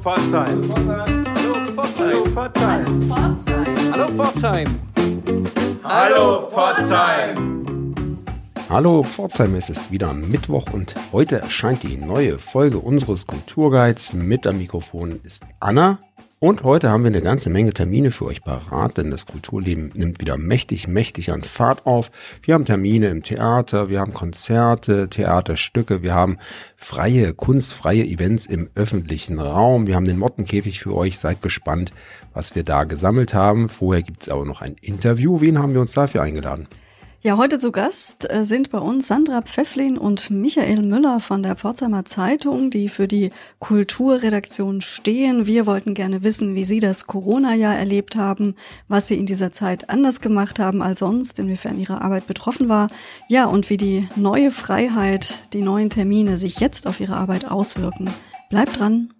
Pforzheim. Hallo Pforzheim. Hallo Pforzheim. Hallo Pforzheim. Hallo Pforzheim, es ist wieder Mittwoch und heute erscheint die neue Folge unseres Kulturguides. Mit am Mikrofon ist Anna und heute haben wir eine ganze Menge Termine für euch parat, denn das Kulturleben nimmt wieder mächtig, mächtig an Fahrt auf. Wir haben Termine im Theater, wir haben Konzerte, Theaterstücke, wir haben freie, kunstfreie Events im öffentlichen Raum. Wir haben den Mottenkäfig für euch. Seid gespannt, was wir da gesammelt haben. Vorher gibt es aber noch ein Interview. Wen haben wir uns dafür eingeladen? Ja, heute zu Gast äh, sind bei uns Sandra Pfefflin und Michael Müller von der Pforzheimer Zeitung, die für die Kulturredaktion stehen. Wir wollten gerne wissen, wie Sie das Corona-Jahr erlebt haben, was Sie in dieser Zeit anders gemacht haben als sonst, inwiefern Ihre Arbeit betroffen war. Ja, und wie die neue Freiheit, die neuen Termine sich jetzt auf Ihre Arbeit auswirken. Bleibt dran.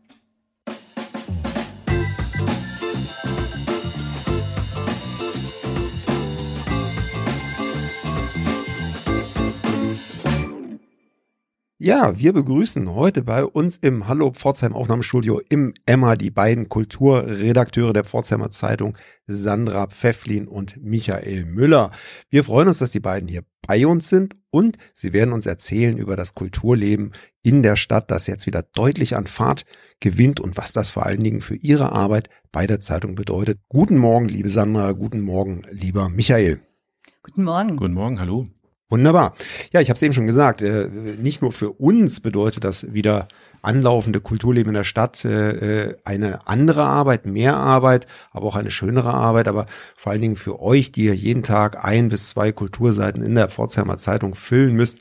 Ja, wir begrüßen heute bei uns im Hallo Pforzheim Aufnahmestudio im Emma die beiden Kulturredakteure der Pforzheimer Zeitung, Sandra Pfefflin und Michael Müller. Wir freuen uns, dass die beiden hier bei uns sind und sie werden uns erzählen über das Kulturleben in der Stadt, das jetzt wieder deutlich an Fahrt gewinnt und was das vor allen Dingen für ihre Arbeit bei der Zeitung bedeutet. Guten Morgen, liebe Sandra, guten Morgen, lieber Michael. Guten Morgen. Guten Morgen, hallo. Wunderbar. Ja, ich habe es eben schon gesagt, äh, nicht nur für uns bedeutet das wieder anlaufende Kulturleben in der Stadt äh, eine andere Arbeit, mehr Arbeit, aber auch eine schönere Arbeit, aber vor allen Dingen für euch, die ihr jeden Tag ein bis zwei Kulturseiten in der Pforzheimer Zeitung füllen müsst,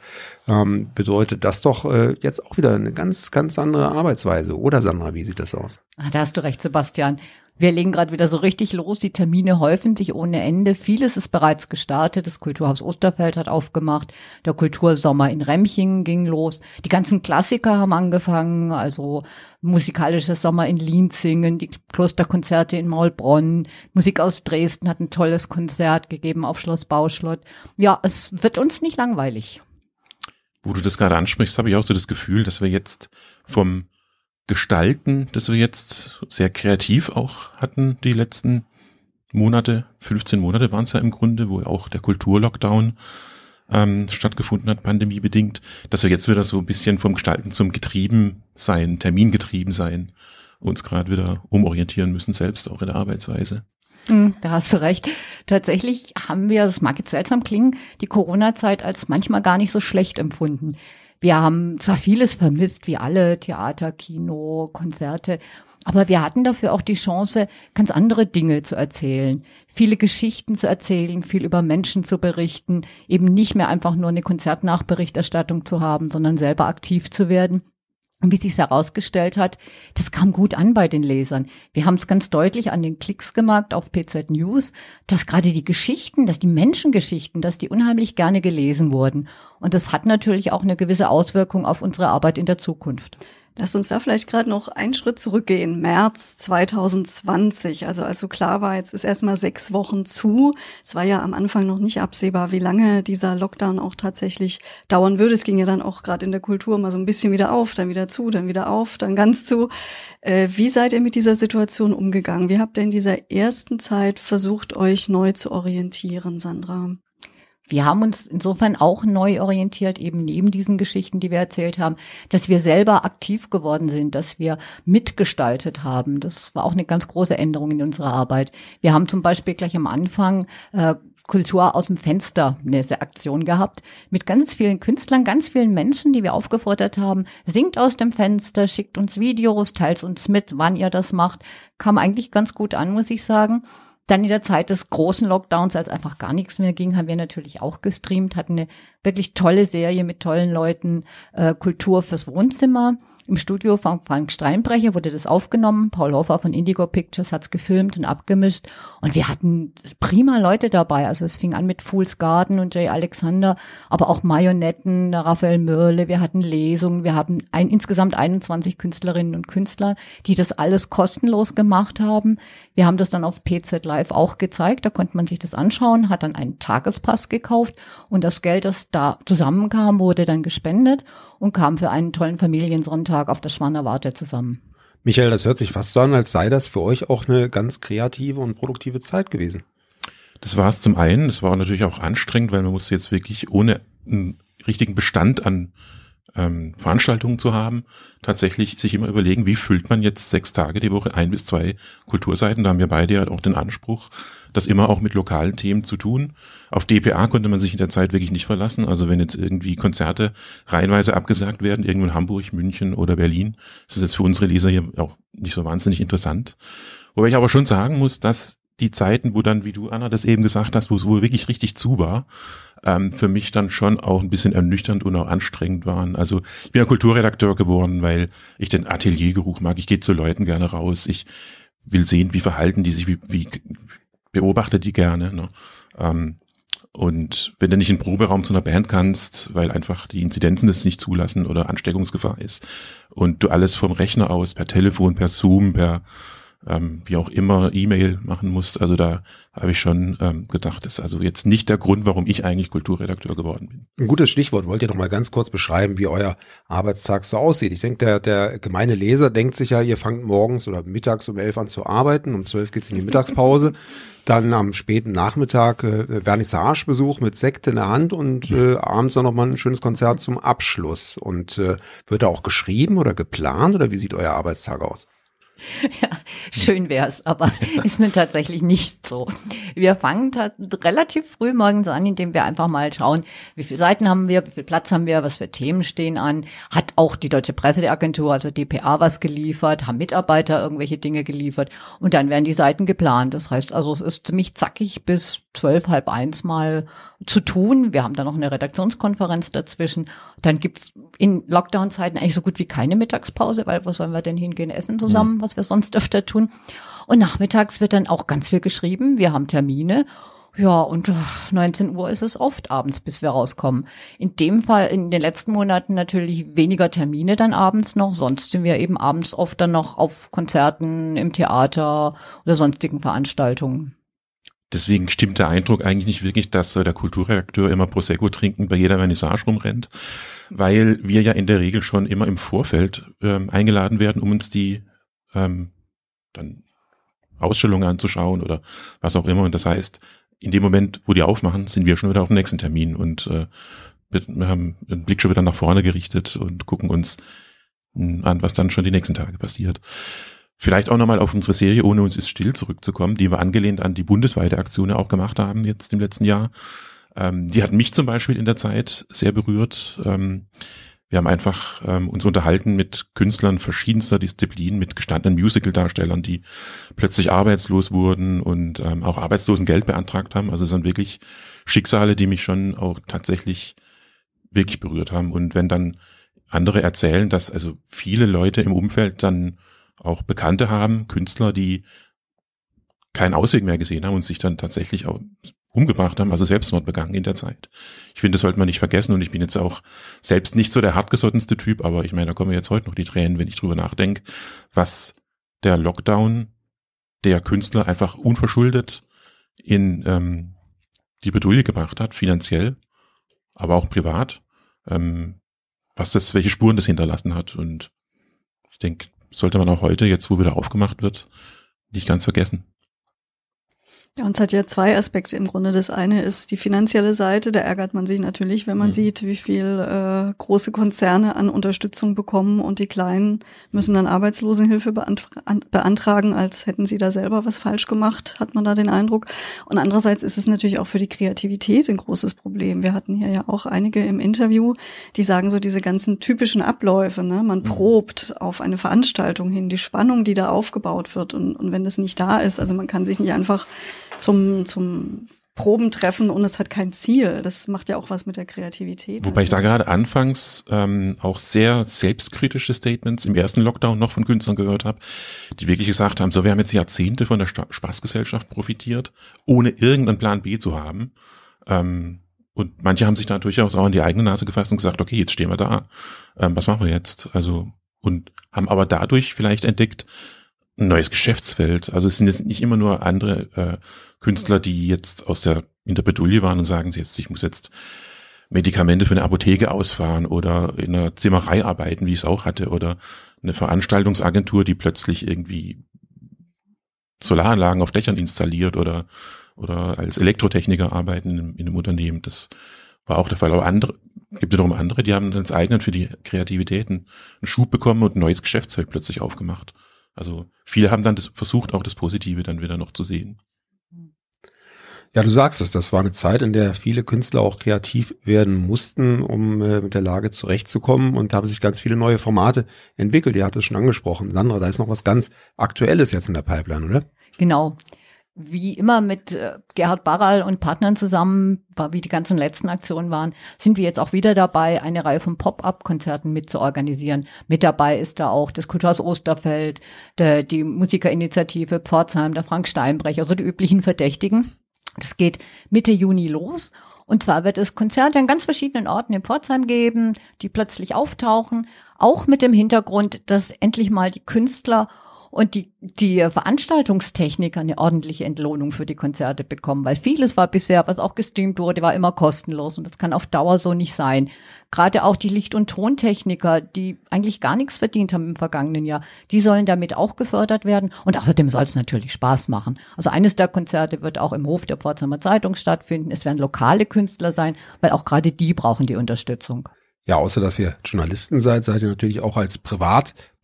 ähm, bedeutet das doch äh, jetzt auch wieder eine ganz, ganz andere Arbeitsweise. Oder Sandra, wie sieht das aus? Ach, da hast du recht, Sebastian. Wir legen gerade wieder so richtig los. Die Termine häufen sich ohne Ende. Vieles ist bereits gestartet. Das Kulturhaus Osterfeld hat aufgemacht. Der Kultursommer in Remchingen ging los. Die ganzen Klassiker haben angefangen. Also musikalisches Sommer in Lienzingen, die Klosterkonzerte in Maulbronn. Musik aus Dresden hat ein tolles Konzert gegeben auf Schloss Bauschlott. Ja, es wird uns nicht langweilig. Wo du das gerade ansprichst, habe ich auch so das Gefühl, dass wir jetzt vom Gestalten, das wir jetzt sehr kreativ auch hatten, die letzten Monate, 15 Monate waren es ja im Grunde, wo auch der Kulturlockdown ähm, stattgefunden hat, pandemiebedingt, dass wir jetzt wieder so ein bisschen vom Gestalten zum Getrieben sein, Termingetrieben sein, uns gerade wieder umorientieren müssen, selbst auch in der Arbeitsweise. Hm, da hast du recht. Tatsächlich haben wir, das mag jetzt seltsam klingen, die Corona-Zeit als manchmal gar nicht so schlecht empfunden. Wir haben zwar vieles vermisst, wie alle, Theater, Kino, Konzerte, aber wir hatten dafür auch die Chance, ganz andere Dinge zu erzählen, viele Geschichten zu erzählen, viel über Menschen zu berichten, eben nicht mehr einfach nur eine Konzertnachberichterstattung zu haben, sondern selber aktiv zu werden. Und wie sich herausgestellt hat, das kam gut an bei den Lesern. Wir haben es ganz deutlich an den Klicks gemerkt auf PZ News, dass gerade die Geschichten, dass die Menschengeschichten, dass die unheimlich gerne gelesen wurden. Und das hat natürlich auch eine gewisse Auswirkung auf unsere Arbeit in der Zukunft. Lass uns da vielleicht gerade noch einen Schritt zurückgehen. März 2020, also als so klar war, jetzt ist erstmal sechs Wochen zu. Es war ja am Anfang noch nicht absehbar, wie lange dieser Lockdown auch tatsächlich dauern würde. Es ging ja dann auch gerade in der Kultur mal so ein bisschen wieder auf, dann wieder zu, dann wieder auf, dann ganz zu. Äh, wie seid ihr mit dieser Situation umgegangen? Wie habt ihr in dieser ersten Zeit versucht, euch neu zu orientieren, Sandra? Wir haben uns insofern auch neu orientiert, eben neben diesen Geschichten, die wir erzählt haben, dass wir selber aktiv geworden sind, dass wir mitgestaltet haben. Das war auch eine ganz große Änderung in unserer Arbeit. Wir haben zum Beispiel gleich am Anfang äh, Kultur aus dem Fenster eine Aktion gehabt mit ganz vielen Künstlern, ganz vielen Menschen, die wir aufgefordert haben, singt aus dem Fenster, schickt uns Videos, teilt uns mit, wann ihr das macht. Kam eigentlich ganz gut an, muss ich sagen. Dann in der Zeit des großen Lockdowns, als einfach gar nichts mehr ging, haben wir natürlich auch gestreamt, hatten eine wirklich tolle Serie mit tollen Leuten, äh, Kultur fürs Wohnzimmer. Im Studio von Frank Steinbrecher wurde das aufgenommen. Paul Hofer von Indigo Pictures hat's gefilmt und abgemischt. Und wir hatten prima Leute dabei. Also es fing an mit Fool's Garden und Jay Alexander, aber auch Marionetten, Raphael Mörle. Wir hatten Lesungen. Wir haben ein, insgesamt 21 Künstlerinnen und Künstler, die das alles kostenlos gemacht haben. Wir haben das dann auf PZ Live auch gezeigt. Da konnte man sich das anschauen, hat dann einen Tagespass gekauft und das Geld, das da zusammenkam, wurde dann gespendet und kam für einen tollen Familiensonntag auf der Schwaner Warte zusammen. Michael, das hört sich fast so an, als sei das für euch auch eine ganz kreative und produktive Zeit gewesen. Das war es zum einen. Es war natürlich auch anstrengend, weil man musste jetzt wirklich ohne einen richtigen Bestand an ähm, Veranstaltungen zu haben, tatsächlich sich immer überlegen, wie füllt man jetzt sechs Tage die Woche ein bis zwei Kulturseiten. Da haben wir beide ja auch den Anspruch, das immer auch mit lokalen Themen zu tun. Auf DPA konnte man sich in der Zeit wirklich nicht verlassen. Also wenn jetzt irgendwie Konzerte reihenweise abgesagt werden, irgendwo in Hamburg, München oder Berlin, ist das jetzt für unsere Leser hier auch nicht so wahnsinnig interessant. Wobei ich aber schon sagen muss, dass die Zeiten, wo dann, wie du Anna das eben gesagt hast, wo es wohl wirklich richtig zu war, ähm, für mich dann schon auch ein bisschen ernüchternd und auch anstrengend waren. Also ich bin ja Kulturredakteur geworden, weil ich den Ateliergeruch mag. Ich gehe zu Leuten gerne raus. Ich will sehen, wie verhalten die sich, wie, wie beobachte die gerne. Ne? Ähm, und wenn du nicht in den Proberaum zu einer Band kannst, weil einfach die Inzidenzen das nicht zulassen oder Ansteckungsgefahr ist und du alles vom Rechner aus, per Telefon, per Zoom, per ähm, wie auch immer E-Mail machen musst. Also da habe ich schon ähm, gedacht, das ist also jetzt nicht der Grund, warum ich eigentlich Kulturredakteur geworden bin. Ein gutes Stichwort. Wollt ihr doch mal ganz kurz beschreiben, wie euer Arbeitstag so aussieht? Ich denke, der, der gemeine Leser denkt sich ja, ihr fangt morgens oder mittags um elf an zu arbeiten, um zwölf geht's in die Mittagspause. Dann am späten Nachmittag äh, Vernissagebesuch mit Sekt in der Hand und äh, abends dann nochmal ein schönes Konzert zum Abschluss. Und äh, wird da auch geschrieben oder geplant oder wie sieht euer Arbeitstag aus? Ja, schön wär's, aber ist nun tatsächlich nicht so. Wir fangen relativ früh morgens an, indem wir einfach mal schauen, wie viele Seiten haben wir, wie viel Platz haben wir, was für Themen stehen an. Hat auch die Deutsche Presseagentur, also DPA, was geliefert, haben Mitarbeiter irgendwelche Dinge geliefert und dann werden die Seiten geplant. Das heißt also, es ist ziemlich zackig bis zwölf, halb eins mal zu tun. Wir haben dann noch eine Redaktionskonferenz dazwischen. Dann gibt's in Lockdown-Zeiten eigentlich so gut wie keine Mittagspause, weil wo sollen wir denn hingehen, essen zusammen, mhm. Was wir sonst öfter tun. Und nachmittags wird dann auch ganz viel geschrieben. Wir haben Termine. Ja, und 19 Uhr ist es oft abends, bis wir rauskommen. In dem Fall in den letzten Monaten natürlich weniger Termine dann abends noch. Sonst sind wir eben abends oft dann noch auf Konzerten, im Theater oder sonstigen Veranstaltungen. Deswegen stimmt der Eindruck eigentlich nicht wirklich, dass der Kulturredakteur immer Prosecco trinken bei jeder Vernissage rumrennt, weil wir ja in der Regel schon immer im Vorfeld ähm, eingeladen werden, um uns die ähm, dann Ausstellungen anzuschauen oder was auch immer. Und das heißt, in dem Moment, wo die aufmachen, sind wir schon wieder auf dem nächsten Termin und äh, wir haben den Blick schon wieder nach vorne gerichtet und gucken uns an, was dann schon die nächsten Tage passiert. Vielleicht auch nochmal auf unsere Serie Ohne uns ist still zurückzukommen, die wir angelehnt an die bundesweite Aktion auch gemacht haben jetzt im letzten Jahr. Ähm, die hat mich zum Beispiel in der Zeit sehr berührt. Ähm, wir haben einfach ähm, uns unterhalten mit Künstlern verschiedenster Disziplinen, mit gestandenen Musical-Darstellern, die plötzlich arbeitslos wurden und ähm, auch Arbeitslosengeld beantragt haben. Also es sind wirklich Schicksale, die mich schon auch tatsächlich wirklich berührt haben. Und wenn dann andere erzählen, dass also viele Leute im Umfeld dann auch Bekannte haben, Künstler, die keinen Ausweg mehr gesehen haben und sich dann tatsächlich auch umgebracht haben, also Selbstmord begangen in der Zeit. Ich finde, das sollte man nicht vergessen und ich bin jetzt auch selbst nicht so der hartgesottenste Typ, aber ich meine, da kommen mir jetzt heute noch die Tränen, wenn ich drüber nachdenke, was der Lockdown der Künstler einfach unverschuldet in ähm, die Bedouille gebracht hat, finanziell, aber auch privat, ähm, was das, welche Spuren das hinterlassen hat und ich denke, sollte man auch heute, jetzt wo wieder aufgemacht wird, nicht ganz vergessen. Ja, und es hat ja zwei Aspekte im Grunde. Das eine ist die finanzielle Seite. Da ärgert man sich natürlich, wenn man mhm. sieht, wie viel äh, große Konzerne an Unterstützung bekommen und die Kleinen müssen dann Arbeitslosenhilfe beantragen, als hätten sie da selber was falsch gemacht, hat man da den Eindruck. Und andererseits ist es natürlich auch für die Kreativität ein großes Problem. Wir hatten hier ja auch einige im Interview, die sagen so diese ganzen typischen Abläufe. Ne? Man mhm. probt auf eine Veranstaltung hin, die Spannung, die da aufgebaut wird. Und, und wenn das nicht da ist, also man kann sich nicht einfach zum, zum Probentreffen und es hat kein Ziel. Das macht ja auch was mit der Kreativität. Wobei ich da gerade anfangs ähm, auch sehr selbstkritische Statements im ersten Lockdown noch von Künstlern gehört habe, die wirklich gesagt haben, so wir haben jetzt Jahrzehnte von der Spaßgesellschaft profitiert, ohne irgendeinen Plan B zu haben. Ähm, und manche haben sich da durchaus auch in die eigene Nase gefasst und gesagt, okay, jetzt stehen wir da. Ähm, was machen wir jetzt? Also, und haben aber dadurch vielleicht entdeckt, ein neues Geschäftsfeld. Also es sind jetzt nicht immer nur andere äh, Künstler, die jetzt aus der in der Bedouille waren und sagen, jetzt, ich muss jetzt Medikamente für eine Apotheke ausfahren oder in einer Zimmerei arbeiten, wie ich es auch hatte, oder eine Veranstaltungsagentur, die plötzlich irgendwie Solaranlagen auf Dächern installiert oder, oder als Elektrotechniker arbeiten in, in einem Unternehmen. Das war auch der Fall. Aber andere, gibt wiederum andere, die haben dann das eigenen für die Kreativitäten einen Schub bekommen und ein neues Geschäftsfeld plötzlich aufgemacht. Also viele haben dann das, versucht, auch das Positive dann wieder noch zu sehen. Ja, du sagst es, das war eine Zeit, in der viele Künstler auch kreativ werden mussten, um äh, mit der Lage zurechtzukommen und da haben sich ganz viele neue Formate entwickelt. Ihr habt es schon angesprochen. Sandra, da ist noch was ganz Aktuelles jetzt in der Pipeline, oder? Genau. Wie immer mit äh, Gerhard Barral und Partnern zusammen, wie die ganzen letzten Aktionen waren, sind wir jetzt auch wieder dabei, eine Reihe von Pop-up-Konzerten mit zu organisieren. Mit dabei ist da auch das Kulturhaus Osterfeld, der, die Musikerinitiative Pforzheim, der Frank Steinbrecher, also die üblichen Verdächtigen. Das geht Mitte Juni los. Und zwar wird es Konzerte an ganz verschiedenen Orten in Pforzheim geben, die plötzlich auftauchen, auch mit dem Hintergrund, dass endlich mal die Künstler und die, die Veranstaltungstechniker eine ordentliche Entlohnung für die Konzerte bekommen, weil vieles war bisher, was auch gestreamt wurde, war immer kostenlos und das kann auf Dauer so nicht sein. Gerade auch die Licht- und Tontechniker, die eigentlich gar nichts verdient haben im vergangenen Jahr, die sollen damit auch gefördert werden und außerdem soll es natürlich Spaß machen. Also eines der Konzerte wird auch im Hof der Pforzheimer Zeitung stattfinden. Es werden lokale Künstler sein, weil auch gerade die brauchen die Unterstützung. Ja, außer dass ihr Journalisten seid, seid ihr natürlich auch als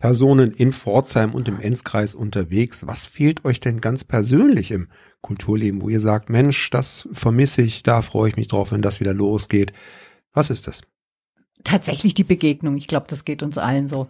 Privatpersonen in Pforzheim und im Enzkreis unterwegs. Was fehlt euch denn ganz persönlich im Kulturleben, wo ihr sagt, Mensch, das vermisse ich, da freue ich mich drauf, wenn das wieder losgeht? Was ist das? Tatsächlich die Begegnung. Ich glaube, das geht uns allen so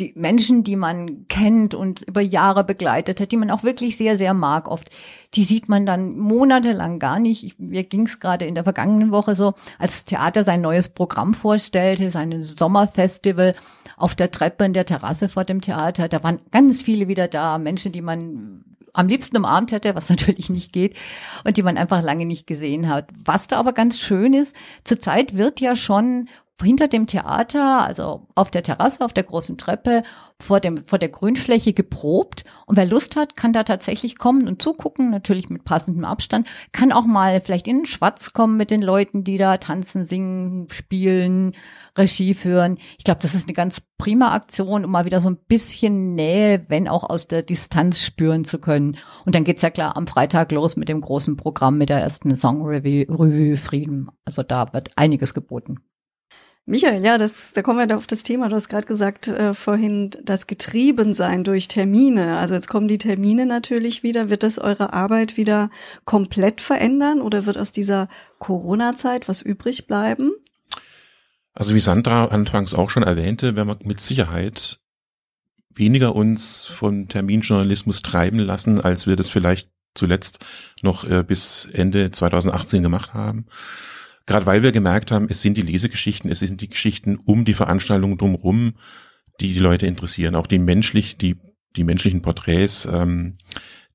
die Menschen, die man kennt und über Jahre begleitet hat, die man auch wirklich sehr, sehr mag oft, die sieht man dann monatelang gar nicht. Mir ging es gerade in der vergangenen Woche so, als Theater sein neues Programm vorstellte, sein Sommerfestival auf der Treppe in der Terrasse vor dem Theater. Da waren ganz viele wieder da, Menschen, die man am liebsten umarmt hätte, was natürlich nicht geht und die man einfach lange nicht gesehen hat. Was da aber ganz schön ist, zurzeit wird ja schon hinter dem Theater, also auf der Terrasse, auf der großen Treppe, vor dem, vor der Grünfläche geprobt. Und wer Lust hat, kann da tatsächlich kommen und zugucken, natürlich mit passendem Abstand, kann auch mal vielleicht in den Schwatz kommen mit den Leuten, die da tanzen, singen, spielen, Regie führen. Ich glaube, das ist eine ganz prima Aktion, um mal wieder so ein bisschen Nähe, wenn auch aus der Distanz spüren zu können. Und dann geht's ja klar am Freitag los mit dem großen Programm mit der ersten Song Revue, Revue Frieden. Also da wird einiges geboten. Michael, ja, das, da kommen wir auf das Thema. Du hast gerade gesagt äh, vorhin, das Getriebensein durch Termine. Also jetzt kommen die Termine natürlich wieder. Wird das eure Arbeit wieder komplett verändern oder wird aus dieser Corona-Zeit was übrig bleiben? Also wie Sandra anfangs auch schon erwähnte, werden wir mit Sicherheit weniger uns von Terminjournalismus treiben lassen, als wir das vielleicht zuletzt noch äh, bis Ende 2018 gemacht haben. Gerade weil wir gemerkt haben, es sind die Lesegeschichten, es sind die Geschichten um die Veranstaltung drumherum, die die Leute interessieren. Auch die menschlich, die, die menschlichen Porträts, ähm,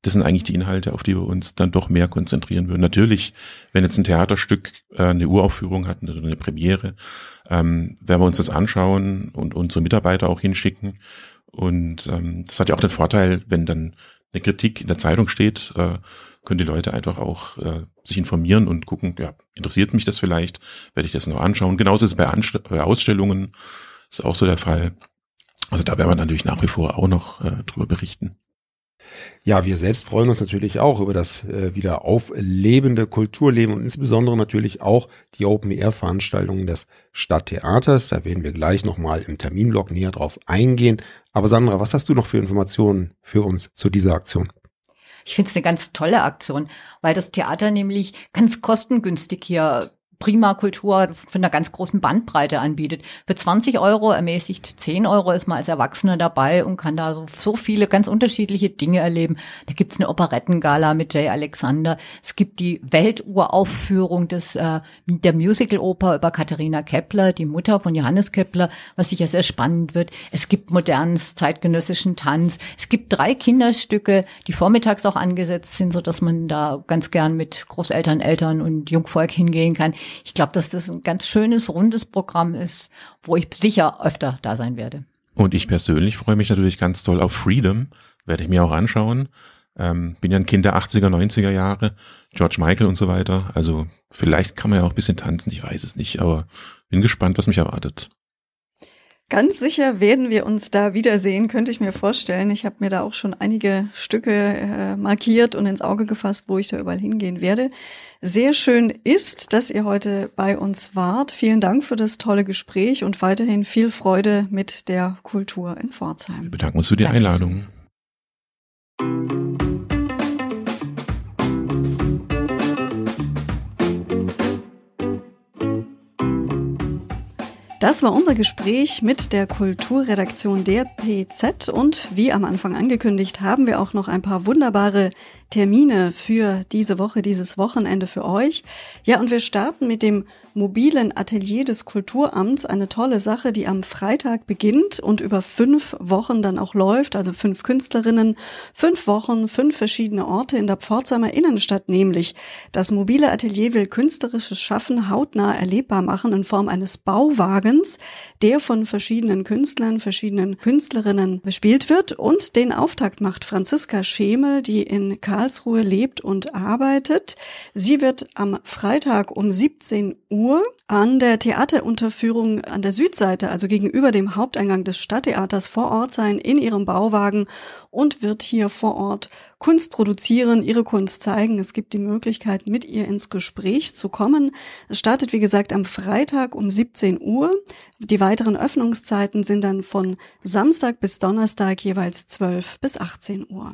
das sind eigentlich die Inhalte, auf die wir uns dann doch mehr konzentrieren würden. Natürlich, wenn jetzt ein Theaterstück äh, eine Uraufführung hat oder eine Premiere, ähm, werden wir uns das anschauen und unsere Mitarbeiter auch hinschicken. Und ähm, das hat ja auch den Vorteil, wenn dann eine Kritik in der Zeitung steht, äh, können die Leute einfach auch äh, sich informieren und gucken, ja, interessiert mich das vielleicht, werde ich das noch anschauen. Genauso ist es bei, Anst bei Ausstellungen, ist auch so der Fall. Also da werden wir natürlich nach wie vor auch noch äh, drüber berichten. Ja, wir selbst freuen uns natürlich auch über das äh, wieder auflebende Kulturleben und insbesondere natürlich auch die Open-Air-Veranstaltungen des Stadttheaters. Da werden wir gleich nochmal im Terminblock näher drauf eingehen. Aber Sandra, was hast du noch für Informationen für uns zu dieser Aktion? Ich finde es eine ganz tolle Aktion, weil das Theater nämlich ganz kostengünstig hier prima Kultur von einer ganz großen Bandbreite anbietet. Für 20 Euro ermäßigt 10 Euro ist man als Erwachsener dabei und kann da so, so viele ganz unterschiedliche Dinge erleben. Da gibt's eine Operettengala mit Jay Alexander. Es gibt die Welturaufführung des, äh, der Musical-Oper über Katharina Kepler, die Mutter von Johannes Kepler, was sicher sehr spannend wird. Es gibt modernen zeitgenössischen Tanz. Es gibt drei Kinderstücke, die vormittags auch angesetzt sind, so dass man da ganz gern mit Großeltern, Eltern und Jungvolk hingehen kann ich glaube, dass das ein ganz schönes, rundes Programm ist, wo ich sicher öfter da sein werde. Und ich persönlich freue mich natürlich ganz toll auf Freedom, werde ich mir auch anschauen. Ähm, bin ja ein Kind der 80er, 90er Jahre, George Michael und so weiter. Also vielleicht kann man ja auch ein bisschen tanzen, ich weiß es nicht, aber bin gespannt, was mich erwartet. Ganz sicher werden wir uns da wiedersehen, könnte ich mir vorstellen. Ich habe mir da auch schon einige Stücke äh, markiert und ins Auge gefasst, wo ich da überall hingehen werde. Sehr schön ist, dass ihr heute bei uns wart. Vielen Dank für das tolle Gespräch und weiterhin viel Freude mit der Kultur in Pforzheim. Wir bedanken uns für die Einladung. Das war unser Gespräch mit der Kulturredaktion der PZ und wie am Anfang angekündigt, haben wir auch noch ein paar wunderbare Termine für diese Woche, dieses Wochenende für euch. Ja, und wir starten mit dem mobilen Atelier des Kulturamts. Eine tolle Sache, die am Freitag beginnt und über fünf Wochen dann auch läuft. Also fünf Künstlerinnen, fünf Wochen, fünf verschiedene Orte in der Pforzheimer Innenstadt nämlich. Das mobile Atelier will künstlerisches Schaffen hautnah erlebbar machen in Form eines Bauwagens, der von verschiedenen Künstlern, verschiedenen Künstlerinnen bespielt wird. Und den Auftakt macht Franziska Schemel, die in Karl Karlsruhe lebt und arbeitet. Sie wird am Freitag um 17 Uhr an der Theaterunterführung an der Südseite, also gegenüber dem Haupteingang des Stadttheaters vor Ort sein in ihrem Bauwagen und wird hier vor Ort Kunst produzieren, ihre Kunst zeigen. Es gibt die Möglichkeit, mit ihr ins Gespräch zu kommen. Es startet, wie gesagt, am Freitag um 17 Uhr. Die weiteren Öffnungszeiten sind dann von Samstag bis Donnerstag jeweils 12 bis 18 Uhr.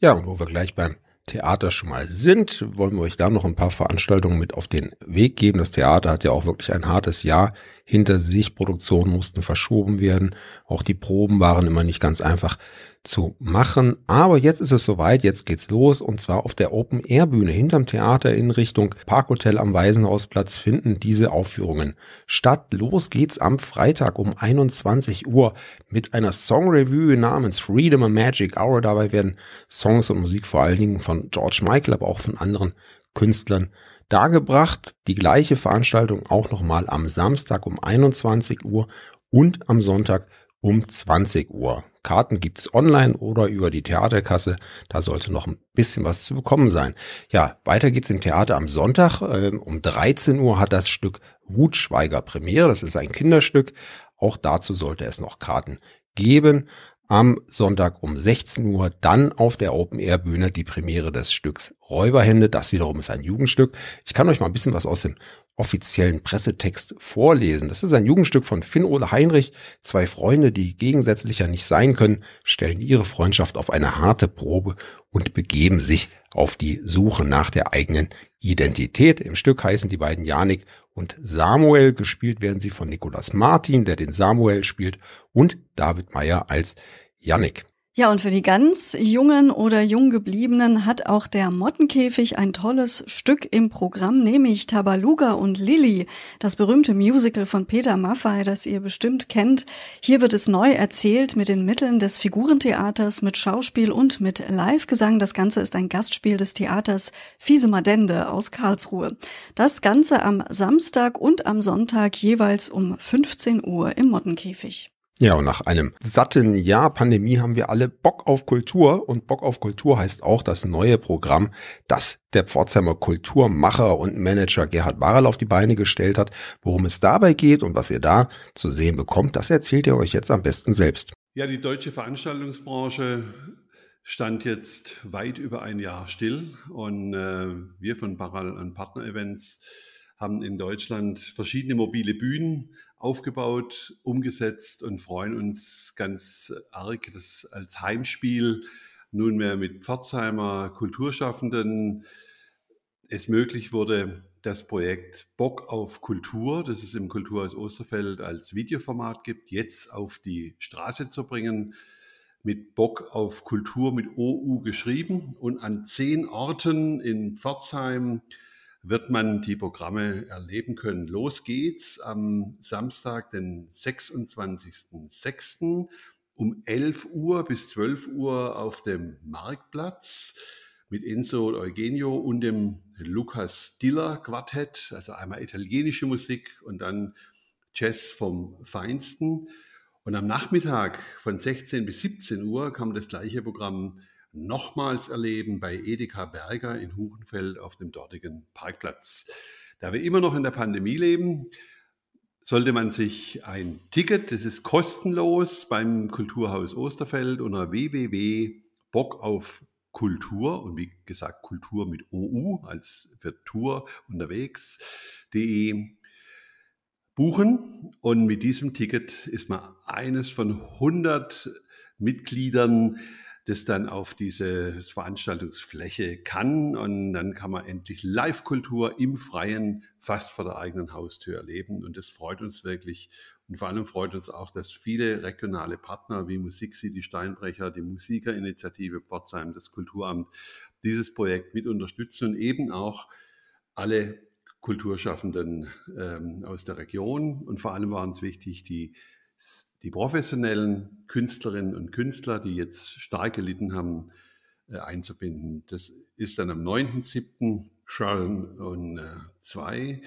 Ja, und wo wir gleich beim Theater schon mal sind, wollen wir euch da noch ein paar Veranstaltungen mit auf den Weg geben. Das Theater hat ja auch wirklich ein hartes Jahr hinter sich. Produktionen mussten verschoben werden. Auch die Proben waren immer nicht ganz einfach zu machen. Aber jetzt ist es soweit, jetzt geht's los und zwar auf der Open Air Bühne hinterm Theater in Richtung Parkhotel am Waisenhausplatz finden diese Aufführungen statt. Los geht's am Freitag um 21 Uhr mit einer Song Review namens Freedom a Magic Hour. Dabei werden Songs und Musik vor allen Dingen von George Michael, aber auch von anderen Künstlern dargebracht. Die gleiche Veranstaltung auch nochmal am Samstag um 21 Uhr und am Sonntag um 20 Uhr. Karten gibt's online oder über die Theaterkasse. Da sollte noch ein bisschen was zu bekommen sein. Ja, weiter geht's im Theater am Sonntag. Ähm, um 13 Uhr hat das Stück Wutschweiger Premiere. Das ist ein Kinderstück. Auch dazu sollte es noch Karten geben. Am Sonntag um 16 Uhr dann auf der Open Air Bühne die Premiere des Stücks Räuberhände. Das wiederum ist ein Jugendstück. Ich kann euch mal ein bisschen was aus dem offiziellen Pressetext vorlesen. Das ist ein Jugendstück von Finn-Ole Heinrich. Zwei Freunde, die gegensätzlicher nicht sein können, stellen ihre Freundschaft auf eine harte Probe und begeben sich auf die Suche nach der eigenen Identität. Im Stück heißen die beiden Janik und Samuel. Gespielt werden sie von Nicolas Martin, der den Samuel spielt, und David Meyer als Janik. Ja, und für die ganz Jungen oder Junggebliebenen hat auch der Mottenkäfig ein tolles Stück im Programm, nämlich Tabaluga und Lilly, das berühmte Musical von Peter Maffay, das ihr bestimmt kennt. Hier wird es neu erzählt mit den Mitteln des Figurentheaters, mit Schauspiel und mit Livegesang. Das Ganze ist ein Gastspiel des Theaters Fiese Madende aus Karlsruhe. Das Ganze am Samstag und am Sonntag jeweils um 15 Uhr im Mottenkäfig. Ja, und nach einem satten Jahr Pandemie haben wir alle Bock auf Kultur und Bock auf Kultur heißt auch das neue Programm, das der Pforzheimer Kulturmacher und Manager Gerhard Barrel auf die Beine gestellt hat. Worum es dabei geht und was ihr da zu sehen bekommt, das erzählt ihr euch jetzt am besten selbst. Ja, die deutsche Veranstaltungsbranche stand jetzt weit über ein Jahr still und äh, wir von Barrel und Partner Events haben in Deutschland verschiedene mobile Bühnen aufgebaut, umgesetzt und freuen uns ganz arg, dass als Heimspiel nunmehr mit Pforzheimer Kulturschaffenden es möglich wurde, das Projekt Bock auf Kultur, das es im Kulturhaus Osterfeld als Videoformat gibt, jetzt auf die Straße zu bringen. Mit Bock auf Kultur mit OU geschrieben und an zehn Orten in Pforzheim, wird man die Programme erleben können. Los geht's am Samstag, den 26.06. um 11 Uhr bis 12 Uhr auf dem Marktplatz mit Enzo und Eugenio und dem Lukas Diller Quartett, also einmal italienische Musik und dann Jazz vom Feinsten. Und am Nachmittag von 16 bis 17 Uhr kann man das gleiche Programm nochmals erleben bei Edeka Berger in Huchenfeld auf dem dortigen Parkplatz. Da wir immer noch in der Pandemie leben, sollte man sich ein Ticket, das ist kostenlos beim Kulturhaus Osterfeld unter www.bock auf Kultur und wie gesagt Kultur mit OU als für Tour unterwegs.de buchen und mit diesem Ticket ist man eines von 100 Mitgliedern das dann auf diese Veranstaltungsfläche kann. Und dann kann man endlich Live-Kultur im Freien fast vor der eigenen Haustür erleben. Und das freut uns wirklich. Und vor allem freut uns auch, dass viele regionale Partner wie Musik City Steinbrecher, die Musikerinitiative Pforzheim, das Kulturamt dieses Projekt mit unterstützen und eben auch alle Kulturschaffenden ähm, aus der Region. Und vor allem war uns wichtig, die die professionellen Künstlerinnen und Künstler, die jetzt stark gelitten haben, äh, einzubinden. Das ist dann am 9.7. Sharon und äh, zwei,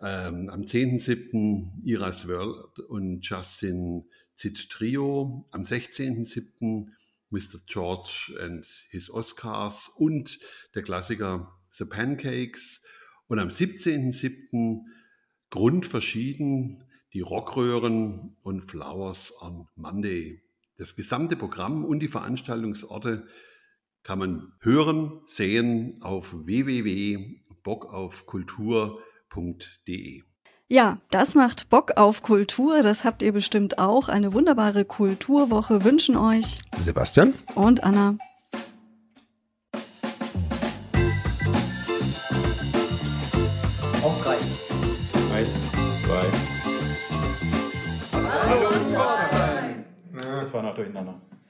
ähm, am 10.7. Iras World und Justin Zit Trio, am 16.7. Mr. George and His Oscars und der Klassiker The Pancakes und am 17.7. Grundverschieden die Rockröhren und Flowers on Monday. Das gesamte Programm und die Veranstaltungsorte kann man hören, sehen auf www.bockaufkultur.de. Ja, das macht Bock auf Kultur. Das habt ihr bestimmt auch. Eine wunderbare Kulturwoche wünschen euch Sebastian und Anna. Hallo Pforzheim.